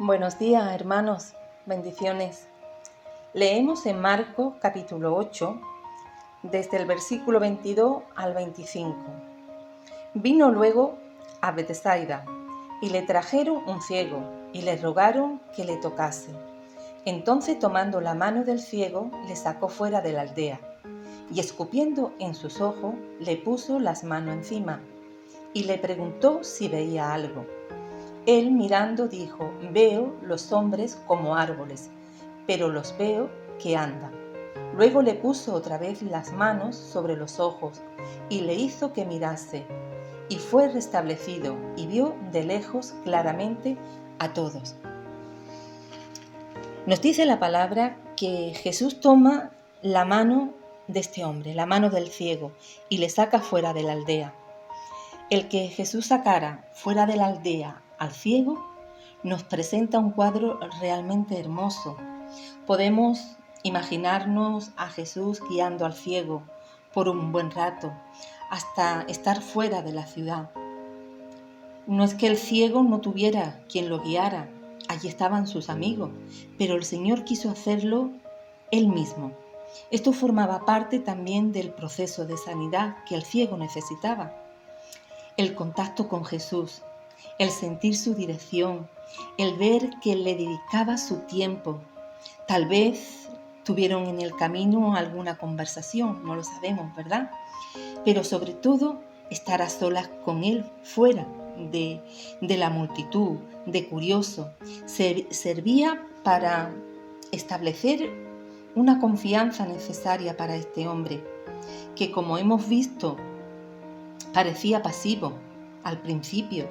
Buenos días, hermanos. Bendiciones. Leemos en Marcos capítulo 8, desde el versículo 22 al 25. Vino luego a Bethsaida y le trajeron un ciego y le rogaron que le tocase. Entonces tomando la mano del ciego le sacó fuera de la aldea y escupiendo en sus ojos le puso las manos encima y le preguntó si veía algo. Él mirando dijo, veo los hombres como árboles, pero los veo que andan. Luego le puso otra vez las manos sobre los ojos y le hizo que mirase, y fue restablecido y vio de lejos claramente a todos. Nos dice la palabra que Jesús toma la mano de este hombre, la mano del ciego, y le saca fuera de la aldea. El que Jesús sacara fuera de la aldea al ciego nos presenta un cuadro realmente hermoso. Podemos imaginarnos a Jesús guiando al ciego por un buen rato hasta estar fuera de la ciudad. No es que el ciego no tuviera quien lo guiara, allí estaban sus amigos, pero el Señor quiso hacerlo él mismo. Esto formaba parte también del proceso de sanidad que el ciego necesitaba. El contacto con Jesús, el sentir su dirección, el ver que le dedicaba su tiempo. Tal vez tuvieron en el camino alguna conversación, no lo sabemos, ¿verdad? Pero sobre todo estar a solas con él fuera de, la multitud, de curioso, servía para establecer una confianza necesaria para este hombre, que como hemos visto parecía pasivo al principio.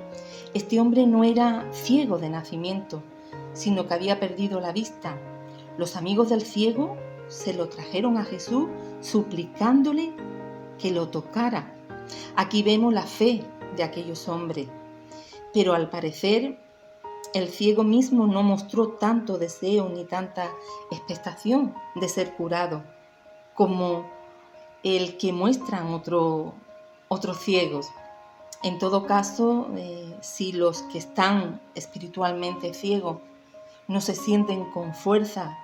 Este hombre no era ciego de nacimiento, sino que había perdido la vista. Los amigos del ciego se lo trajeron a Jesús suplicándole que lo tocara. Aquí vemos la fe de aquellos hombres, pero al parecer el ciego mismo no mostró tanto deseo ni tanta expectación de ser curado como el que muestran otros ciegos. En todo caso, eh, si los que están espiritualmente ciegos no se sienten con fuerza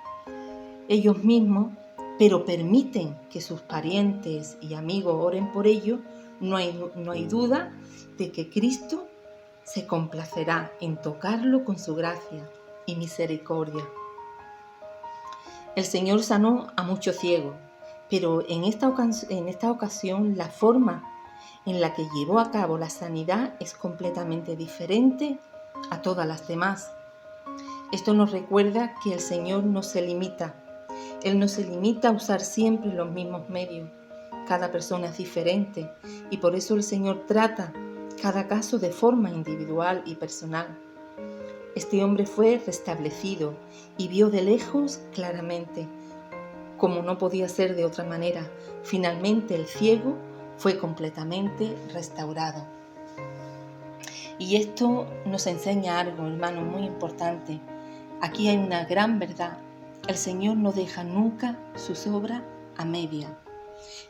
ellos mismos, pero permiten que sus parientes y amigos oren por ellos, no hay, no hay duda de que Cristo se complacerá en tocarlo con su gracia y misericordia. El Señor sanó a muchos ciegos, pero en esta, en esta ocasión la forma en la que llevó a cabo la sanidad es completamente diferente a todas las demás. Esto nos recuerda que el Señor no se limita. Él no se limita a usar siempre los mismos medios. Cada persona es diferente y por eso el Señor trata cada caso de forma individual y personal. Este hombre fue restablecido y vio de lejos claramente, como no podía ser de otra manera. Finalmente el ciego fue completamente restaurado. Y esto nos enseña algo, hermano, muy importante. Aquí hay una gran verdad. El Señor no deja nunca sus obras a media.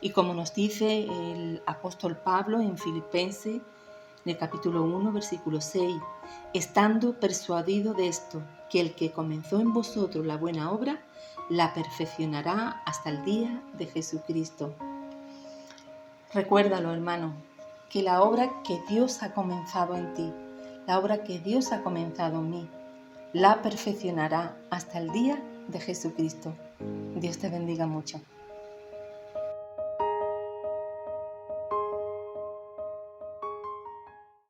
Y como nos dice el apóstol Pablo en Filipenses en el capítulo 1, versículo 6, estando persuadido de esto, que el que comenzó en vosotros la buena obra, la perfeccionará hasta el día de Jesucristo. Recuérdalo, hermano, que la obra que Dios ha comenzado en ti, la obra que Dios ha comenzado en mí, la perfeccionará hasta el día de Jesucristo. Dios te bendiga mucho.